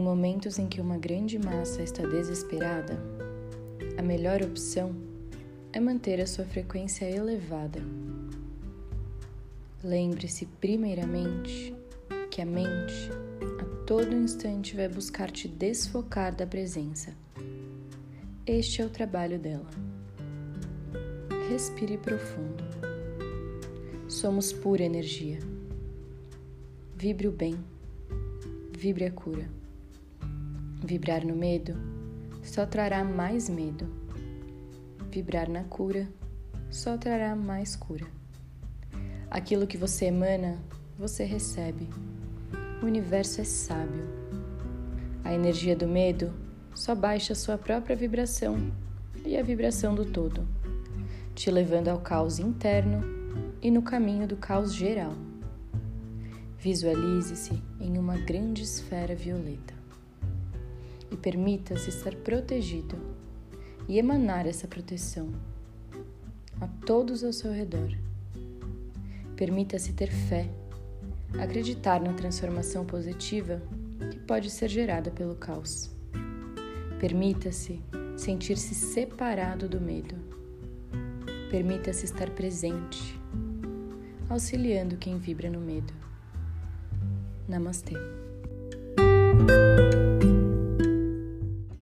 momentos em que uma grande massa está desesperada, a melhor opção é manter a sua frequência elevada. Lembre-se, primeiramente, que a mente a todo instante vai buscar te desfocar da presença. Este é o trabalho dela. Respire profundo. Somos pura energia. Vibre o bem. Vibre a cura. Vibrar no medo só trará mais medo. Vibrar na cura só trará mais cura. Aquilo que você emana, você recebe. O universo é sábio. A energia do medo só baixa sua própria vibração e a vibração do todo, te levando ao caos interno e no caminho do caos geral. Visualize-se em uma grande esfera violeta permita-se estar protegido e emanar essa proteção a todos ao seu redor. Permita-se ter fé, acreditar na transformação positiva que pode ser gerada pelo caos. Permita-se sentir-se separado do medo. Permita-se estar presente, auxiliando quem vibra no medo. Namastê.